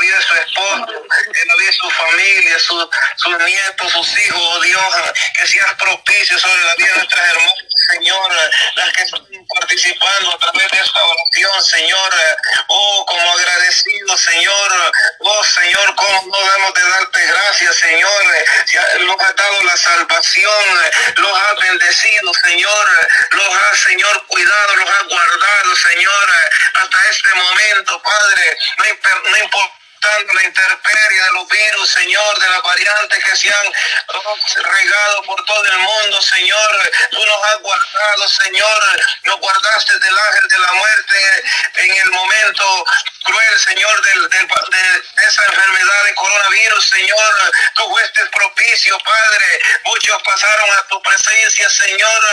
vida de su esposo, en la vida de su familia, sus nietos, sus hijos, oh Dios, que seas propicio sobre la vida de nuestras hermanas, Señor, las que están participando a través de esta oración, Señor, oh, como agradecido, Señor, oh, Señor, cómo no debemos de darte gracias, Señor, nos ha dado la salvación, los ha bendecido, Señor, los ha, Señor, cuidado, los ha guardado, Señor, hasta este momento, Padre, no importa la intemperie de los virus, Señor, de las variantes que se han regado por todo el mundo, Señor. Tú nos has guardado, Señor. Nos guardaste del ángel de la muerte en el momento cruel, Señor, del, de esa enfermedad de coronavirus, Señor. Tú fuiste propicio, Padre. Muchos pasaron a tu presencia, Señor,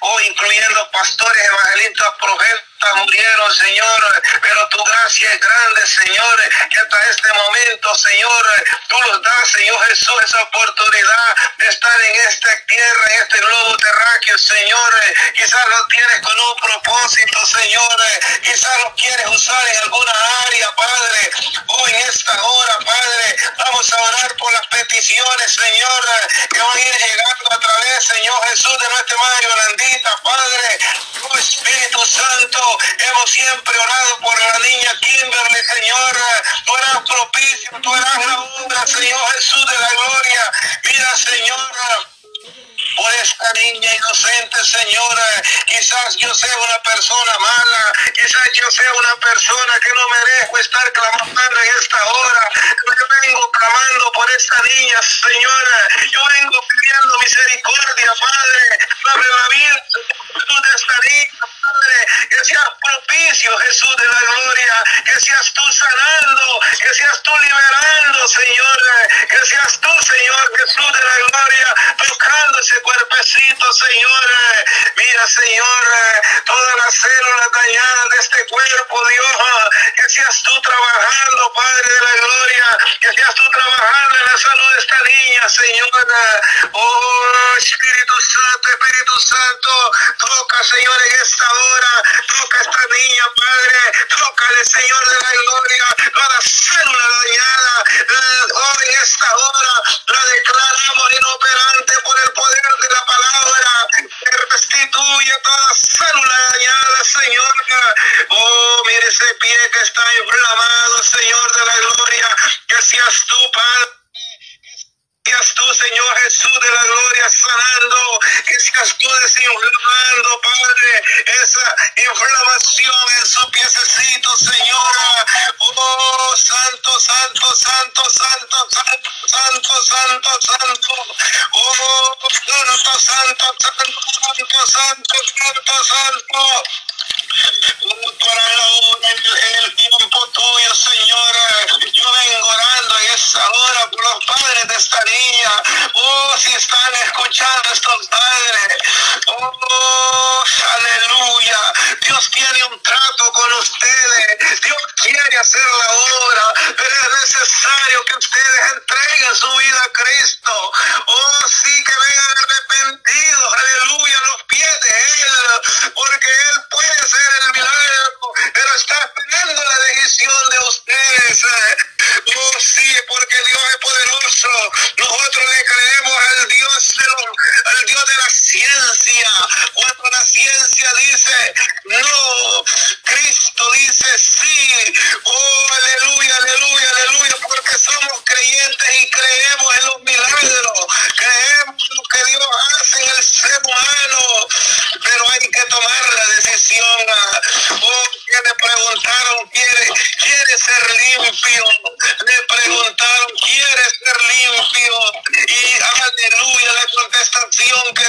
oh, incluyendo pastores, evangelistas, profetas murieron, Señor, pero tu gracia es grande, Señor, y hasta este momento, Señor, tú nos das, Señor Jesús, esa oportunidad de estar en esta tierra, en este globo terráqueo, Señor. Quizás lo tienes con un propósito, Señor. Quizás lo quieres usar en alguna área, Padre. Hoy en esta hora, Padre, vamos a orar por las peticiones, Señor, que van a ir llegando a través, Señor Jesús, de nuestra Madre Yolandita, Padre. Oh Espíritu Santo, hemos siempre orado por la niña Kimberly, Señor. Tú eras propicio, tú eras la obra, Señor Jesús de la gloria. Mira, Señor por esta niña inocente, Señora. Quizás yo sea una persona mala, quizás yo sea una persona que no merezco estar clamando en esta hora. Yo vengo clamando por esta niña, Señora. Yo vengo pidiendo misericordia, Padre. Abre la vida de esta niña, Padre. Que seas propicio, Jesús de la gloria. Que seas tú sanando, que seas tú liberando, Señor. Que seas tú, Señor Jesús de la gloria, tocando ese cuerpecito, Señor. Mira, Señor, todas las células dañadas de este cuerpo, Dios, que seas tú trabajando, Padre de la gloria, que seas tú trabajando en la salud de esta niña, Señor. Oh, Espíritu Santo, Espíritu Santo, toca, Señor, en esta hora, toca esta niña, Padre, tócale, Señor de la gloria, toda célula dañada, oh, en esta hora, la declaramos inoperante por el poder de la palabra que restituye toda célula dañada, Señor. Oh, mire ese pie que está inflamado, Señor de la gloria, que seas tú, Padre seas tú, Señor Jesús de la gloria, sanando, que seas tú desinflamando, Padre, esa inflamación en su piececito, Señora. Oh, santo, santo, santo, santo, santo, santo, santo, santo. Oh, santo, santo, santo, santo, santo, santo, santo. Para la hora, en el tiempo tuyo, Señora, yo vengo We're trying to stop by Nosotros le creemos al Dios de, al Dios de la ciencia. Cuando la ciencia dice no, Cristo dice sí. Oh, aleluya, aleluya, aleluya, porque somos creyentes y creemos young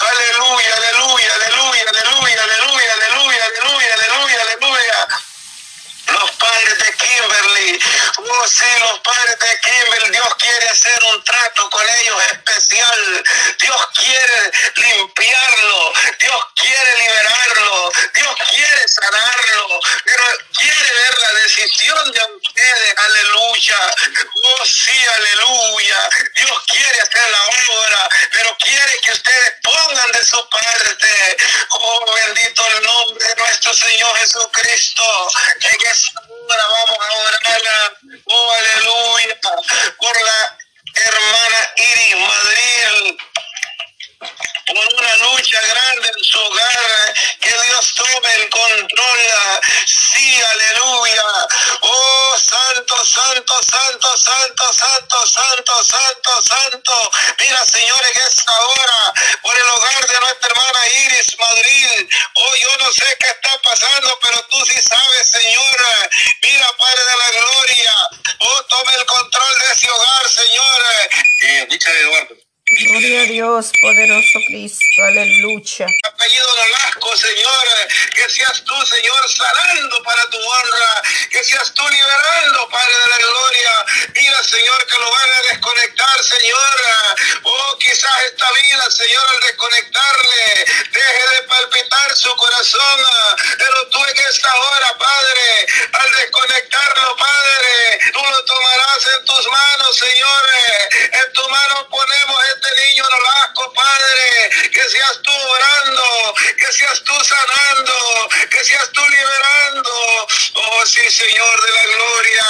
Hallelujah. Sí, los padres de Kimbel, Dios quiere hacer un trato con ellos especial. Dios quiere limpiarlo. Dios quiere liberarlo. Dios quiere sanarlo. Pero quiere ver la decisión de ustedes. Aleluya. Oh, sí, aleluya. Dios quiere hacer la obra, pero quiere que ustedes pongan de su parte. Oh, bendito el nombre de nuestro Señor Jesucristo. En esta hora vamos a orar. Órale, tú sí sabes, Señor. Mira, Padre de la Gloria. Oh, tome el control de ese hogar, Señor. Eh, Eduardo. Gloria a Dios, poderoso Cristo, aleluya. Apellido Nolasco, Señor, que seas tú, Señor, sanando para tu honra, que seas tú liberando, Padre de la gloria. Mira, Señor, que lo van a desconectar, Señor. Oh, quizás esta vida, Señor, al desconectarle, deje de palpitar su corazón. Pero tú en esta hora, Padre, al desconectarlo, Padre, tú lo tomarás en tus manos, Señor. En tu mano ponemos este niño Nolasco, Padre, que seas tú orando, que seas tú que seas tú liberando. Oh, sí, Señor de la gloria.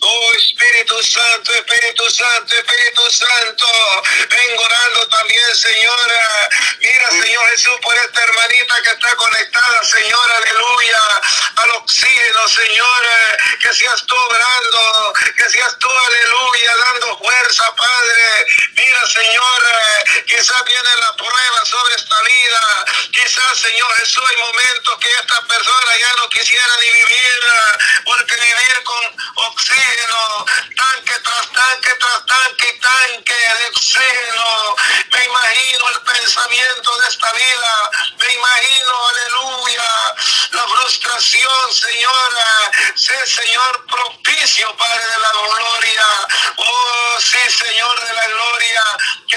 Oh, Espíritu Santo, Espíritu Santo, Espíritu Santo. Vengo orando también, Señora. Mira, Señor Jesús, por esta hermanita que está conectada, Señor, aleluya, al oxígeno, Señor. Que seas tú orando, que seas tú, aleluya, dando fuerza, Padre. Mira, Señor. Quizás viene la prueba sobre esta vida. Quizás, Señor Jesús, hay momentos que esta persona ya no quisiera ni vivir, porque vivir con oxígeno, tanque tras tanque tras tanque y tanque de oxígeno. Me imagino el pensamiento de esta vida. Me imagino, aleluya, la frustración, Señora. Sé, Señor, propicio, Padre de la gloria. Oh, sí, Señor de la gloria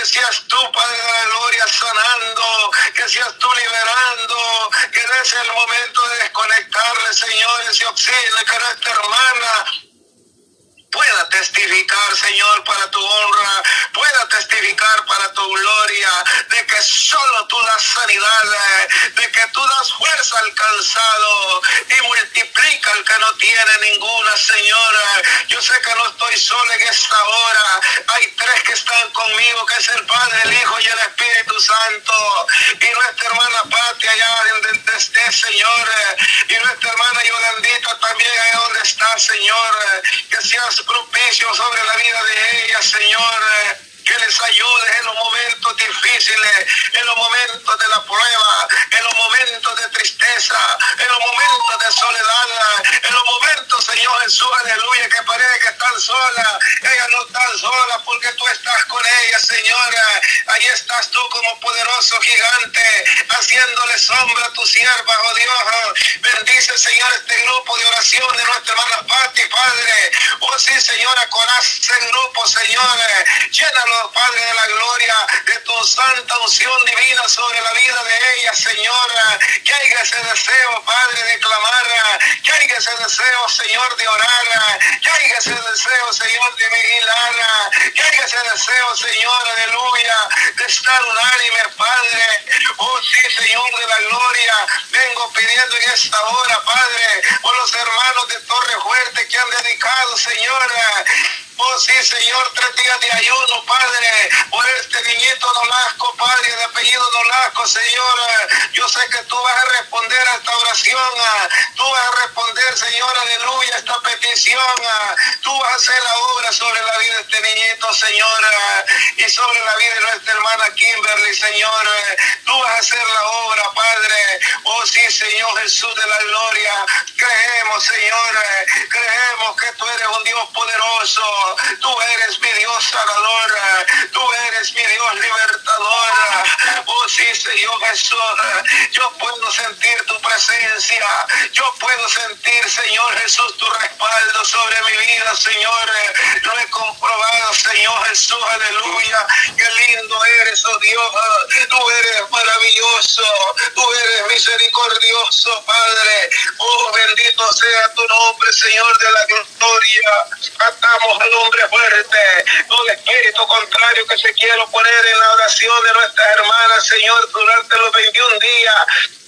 que seas tú, Padre de la Gloria, sanando, que seas tú liberando, que des el momento de desconectarle, Señor, ese oxígeno que hermana pueda testificar, Señor, para tu honra, pueda testificar para tu gloria, de que solo tú das sanidad, de que tú das fuerza al cansado y multiplica al que no tiene ninguna, Señora. Yo sé que no estoy solo en esta hora. Hay tres que están conmigo, que es el Padre, el Hijo y el Espíritu Santo. Y nuestra hermana Patia allá esté, Señor. Yolandita también ahí donde está, Señor. Que seas propicio sobre la vida de ella, Señor que les ayude en los momentos difíciles, en los momentos de la prueba, en los momentos de tristeza, en los momentos de soledad, en los momentos, Señor Jesús, aleluya, que parece que están solas. Ellas no están solas porque tú estás con ellas, Señora. Ahí estás tú como poderoso gigante, haciéndole sombra a tu sierva, oh Dios. Bendice, Señor, este grupo de oración de nuestra hermana Pati, Padre. Oh sí, Señora, corazón grupo, Señor. Llénalo Padre de la gloria, de tu santa unción divina sobre la vida de ella, Señora. Que haya ese deseo, Padre, de clamar, que haya ese deseo, Señor, de orar, que haya ese deseo, Señor, de vigilar, que haya ese deseo, Señor, aleluya, de estar unánime, Padre. Oh, sí, Señor de la gloria, vengo pidiendo en esta hora, Padre, por los hermanos de Torre Fuerte que han dedicado, Señora, Oh, sí, Señor, tres días de ayuno, Padre, por este niñito Nolasco, Padre, de apellido Nolasco, Señor. Yo sé que tú vas a responder a esta oración. Tú vas a responder, Señor, aleluya, a esta petición. Tú vas a hacer la obra sobre la vida de este niñito, Señor, y sobre la vida de nuestra hermana Kimberly, Señor. Tú vas a hacer la obra, Padre. Oh, sí, Señor Jesús de la gloria. Creemos, Señor, creemos que tú eres un Dios poderoso. Tú eres mi Dios sanador. Tú eres mi Dios libertador. Oh sí, Señor Jesús, yo puedo sentir tu presencia. Yo puedo sentir, Señor Jesús, tu respaldo sobre mi vida, Señor. Lo he comprobado, Señor Jesús, aleluya. Qué lindo eres, oh Dios. Tú eres maravilloso. Tú eres misericordioso, Padre. Oh, bendito sea tu nombre, Señor de la gloria. Atamos al hombre fuerte. Todo espíritu contrario que se quiera poner en la oración de nuestras hermanas, Señor, durante los 21 días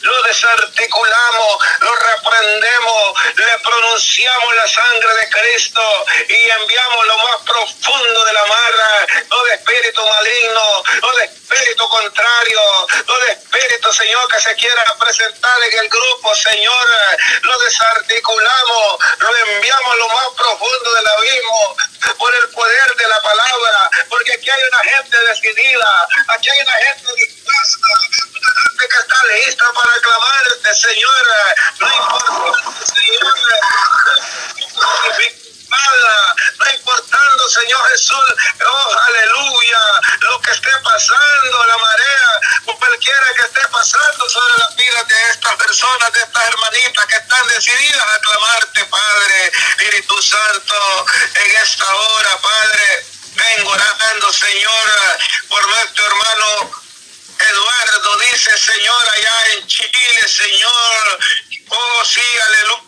lo desarticulamos, lo reprendemos, le pronunciamos la sangre de Cristo y enviamos lo más profundo de la marra, todo espíritu maligno, todo espíritu contrario, todo espíritu, Señor, que se quiera presentar en el grupo, Señor, lo desarticulamos, lo enviamos lo más profundo del abismo por el poder de la palabra, porque aquí hay una gente decidida, aquí hay una gente dispuesta, está lista para aclamarte, Señor, no importa, Señor, nada, no importando, Señor Jesús, oh, aleluya, lo que esté pasando, la marea, o cualquiera que esté pasando sobre la vida de estas personas, de estas hermanitas que están decididas a aclamarte, Padre, Espíritu Santo, en esta hora, Padre, vengo orando, Señor, por nuestro hermano Dice, Señor, allá en Chile, Señor. Oh, sí, aleluya.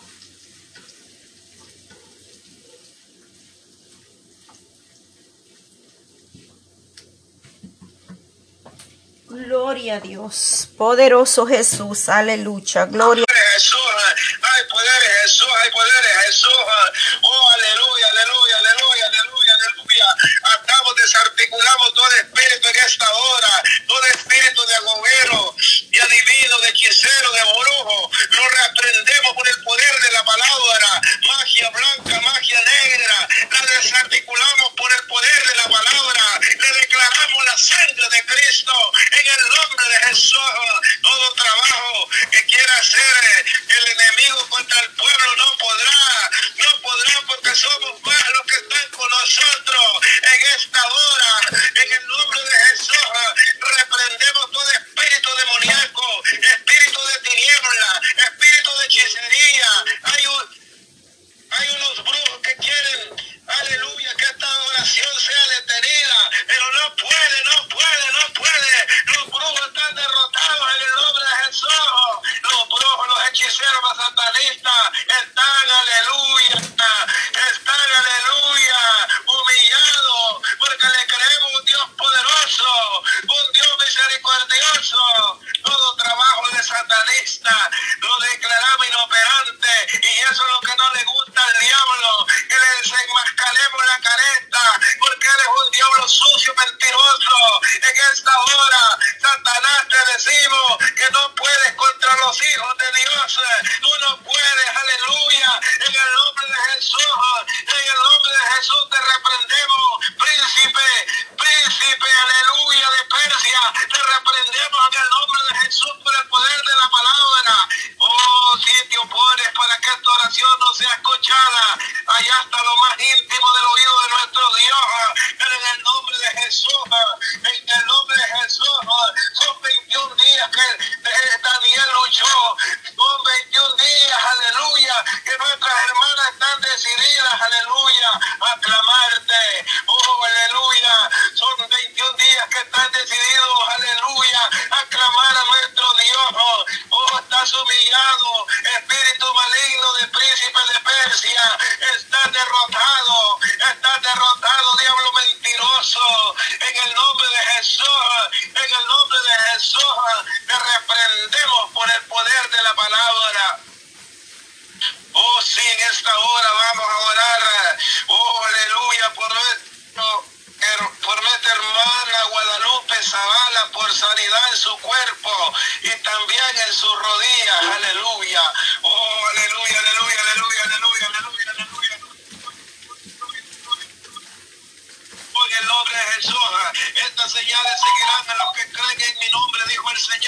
Gloria a Dios. Poderoso Jesús. Aleluya. Gloria. Jesús, hay poder Jesús, hay poder en Jesús. Oh, aleluya, aleluya, aleluya, aleluya. Desarticulamos todo espíritu en esta hora, todo espíritu de agobero, de adivino, de hechicero,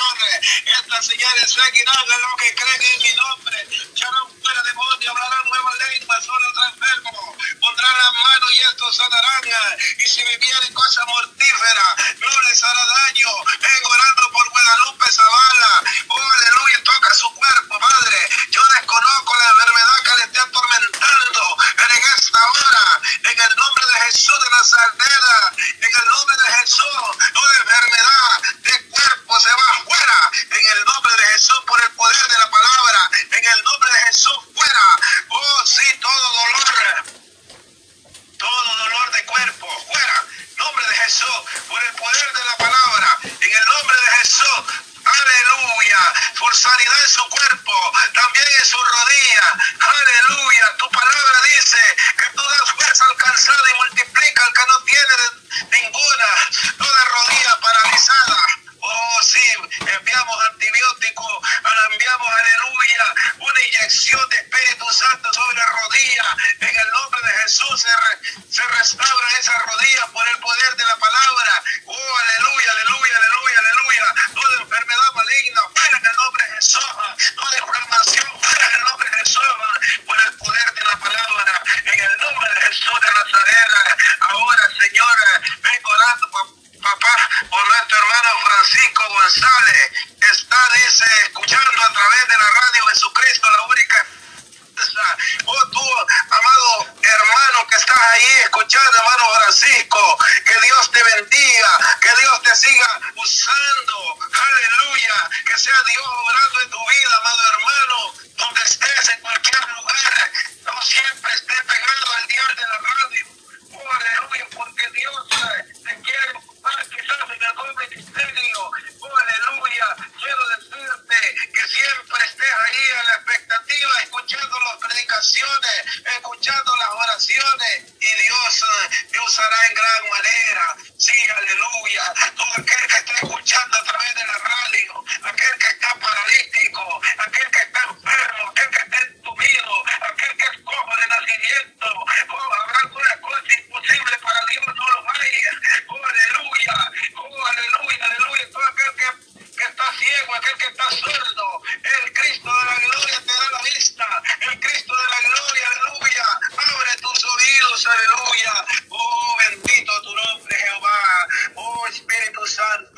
Señor. Estas señales seguirán a los que creen en mi nombre. Echarán fuera demonios, hablarán nuevas lenguas, sobre los enfermos. Pondrán las manos y estos sanarán. Y si vivieren cosas mortíferas, no les hará daño. Vengo orando por Guadalupe Zavala. Oh, aleluya, toca su cuerpo, Padre. Yo desconozco la enfermedad que le esté atormentando en esta hora. En el nombre de Jesús de Nazarena. En el nombre de Jesús. esta doble rodilla. En el nombre de Jesús se, se restaura esa rodilla por el poder de la palabra. Oh, aleluya, aleluya. escuchar, hermano Francisco. Que Dios te bendiga, que Dios te siga usando. Aleluya. Que sea Dios obrando en tu vida, amado hermano